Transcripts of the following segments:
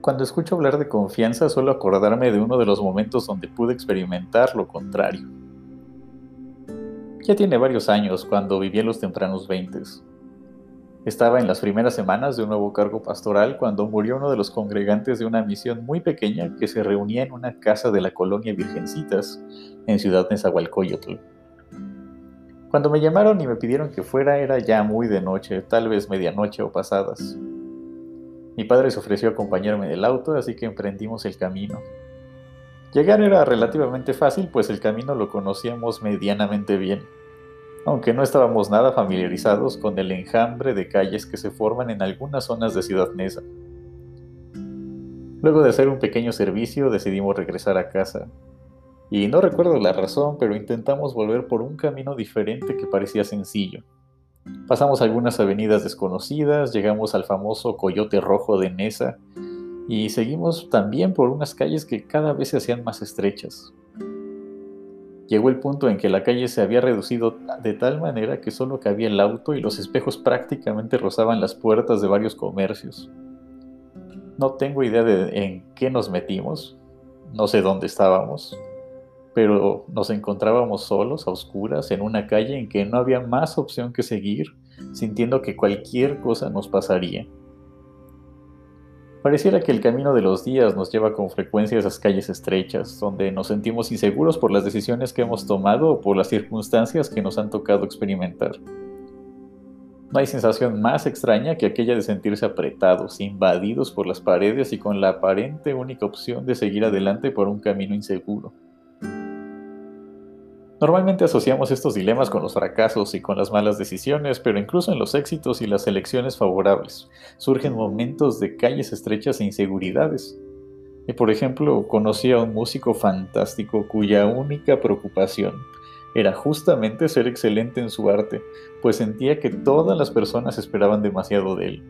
Cuando escucho hablar de confianza suelo acordarme de uno de los momentos donde pude experimentar lo contrario. Ya tiene varios años cuando viví en los tempranos veintes. Estaba en las primeras semanas de un nuevo cargo pastoral cuando murió uno de los congregantes de una misión muy pequeña que se reunía en una casa de la colonia Virgencitas, en Ciudad Nezahualcóyotl. Cuando me llamaron y me pidieron que fuera era ya muy de noche, tal vez medianoche o pasadas. Mi padre se ofreció a acompañarme en el auto, así que emprendimos el camino. Llegar era relativamente fácil, pues el camino lo conocíamos medianamente bien aunque no estábamos nada familiarizados con el enjambre de calles que se forman en algunas zonas de Ciudad Neza. Luego de hacer un pequeño servicio decidimos regresar a casa. Y no recuerdo la razón, pero intentamos volver por un camino diferente que parecía sencillo. Pasamos algunas avenidas desconocidas, llegamos al famoso Coyote Rojo de Nesa y seguimos también por unas calles que cada vez se hacían más estrechas. Llegó el punto en que la calle se había reducido de tal manera que solo cabía el auto y los espejos prácticamente rozaban las puertas de varios comercios. No tengo idea de en qué nos metimos, no sé dónde estábamos, pero nos encontrábamos solos, a oscuras, en una calle en que no había más opción que seguir, sintiendo que cualquier cosa nos pasaría. Pareciera que el camino de los días nos lleva con frecuencia a esas calles estrechas, donde nos sentimos inseguros por las decisiones que hemos tomado o por las circunstancias que nos han tocado experimentar. No hay sensación más extraña que aquella de sentirse apretados, invadidos por las paredes y con la aparente única opción de seguir adelante por un camino inseguro. Normalmente asociamos estos dilemas con los fracasos y con las malas decisiones, pero incluso en los éxitos y las elecciones favorables surgen momentos de calles estrechas e inseguridades. Y por ejemplo, conocí a un músico fantástico cuya única preocupación era justamente ser excelente en su arte, pues sentía que todas las personas esperaban demasiado de él.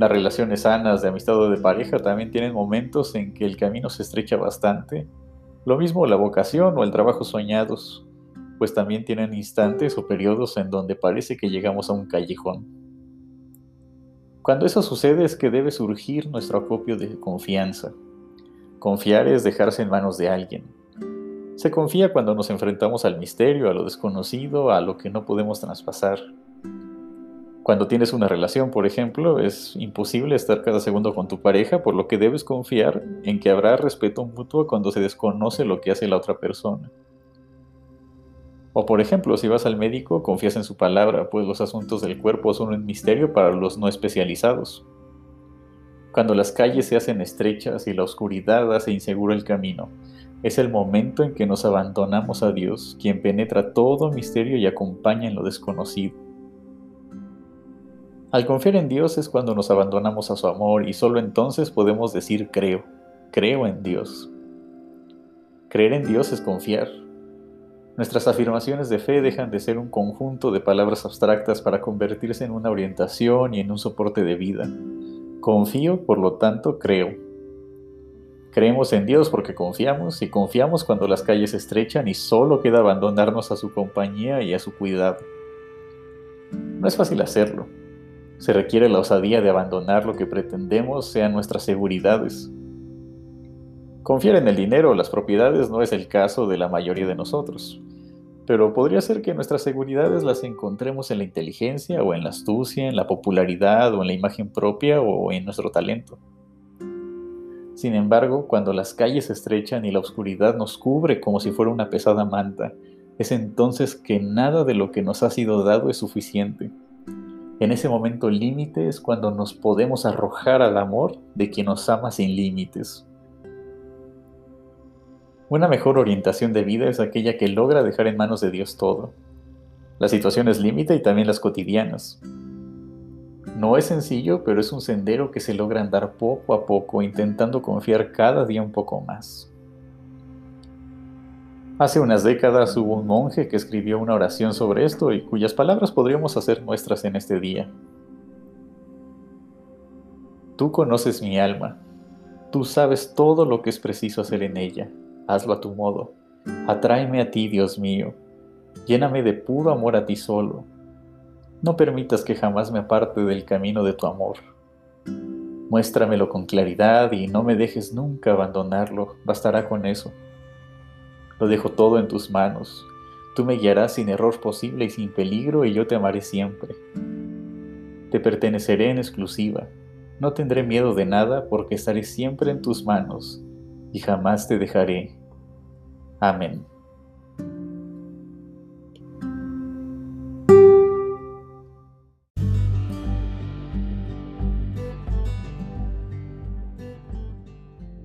Las relaciones sanas de amistad o de pareja también tienen momentos en que el camino se estrecha bastante lo mismo la vocación o el trabajo soñados, pues también tienen instantes o periodos en donde parece que llegamos a un callejón. Cuando eso sucede es que debe surgir nuestro acopio de confianza. Confiar es dejarse en manos de alguien. Se confía cuando nos enfrentamos al misterio, a lo desconocido, a lo que no podemos traspasar. Cuando tienes una relación, por ejemplo, es imposible estar cada segundo con tu pareja, por lo que debes confiar en que habrá respeto mutuo cuando se desconoce lo que hace la otra persona. O por ejemplo, si vas al médico, confías en su palabra, pues los asuntos del cuerpo son un misterio para los no especializados. Cuando las calles se hacen estrechas y la oscuridad hace inseguro el camino, es el momento en que nos abandonamos a Dios, quien penetra todo misterio y acompaña en lo desconocido. Al confiar en Dios es cuando nos abandonamos a su amor y solo entonces podemos decir creo, creo en Dios. Creer en Dios es confiar. Nuestras afirmaciones de fe dejan de ser un conjunto de palabras abstractas para convertirse en una orientación y en un soporte de vida. Confío, por lo tanto, creo. Creemos en Dios porque confiamos y confiamos cuando las calles estrechan y solo queda abandonarnos a su compañía y a su cuidado. No es fácil hacerlo, se requiere la osadía de abandonar lo que pretendemos sean nuestras seguridades. Confiar en el dinero o las propiedades no es el caso de la mayoría de nosotros, pero podría ser que nuestras seguridades las encontremos en la inteligencia o en la astucia, en la popularidad o en la imagen propia o en nuestro talento. Sin embargo, cuando las calles se estrechan y la oscuridad nos cubre como si fuera una pesada manta, es entonces que nada de lo que nos ha sido dado es suficiente en ese momento límite es cuando nos podemos arrojar al amor de quien nos ama sin límites. Una mejor orientación de vida es aquella que logra dejar en manos de Dios todo. Las situaciones límite y también las cotidianas. No es sencillo, pero es un sendero que se logra andar poco a poco, intentando confiar cada día un poco más. Hace unas décadas hubo un monje que escribió una oración sobre esto y cuyas palabras podríamos hacer nuestras en este día. Tú conoces mi alma, tú sabes todo lo que es preciso hacer en ella, hazlo a tu modo. Atráeme a ti, Dios mío, lléname de puro amor a ti solo. No permitas que jamás me aparte del camino de tu amor. Muéstramelo con claridad y no me dejes nunca abandonarlo, bastará con eso. Lo dejo todo en tus manos. Tú me guiarás sin error posible y sin peligro y yo te amaré siempre. Te perteneceré en exclusiva. No tendré miedo de nada porque estaré siempre en tus manos y jamás te dejaré. Amén.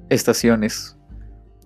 Estaciones.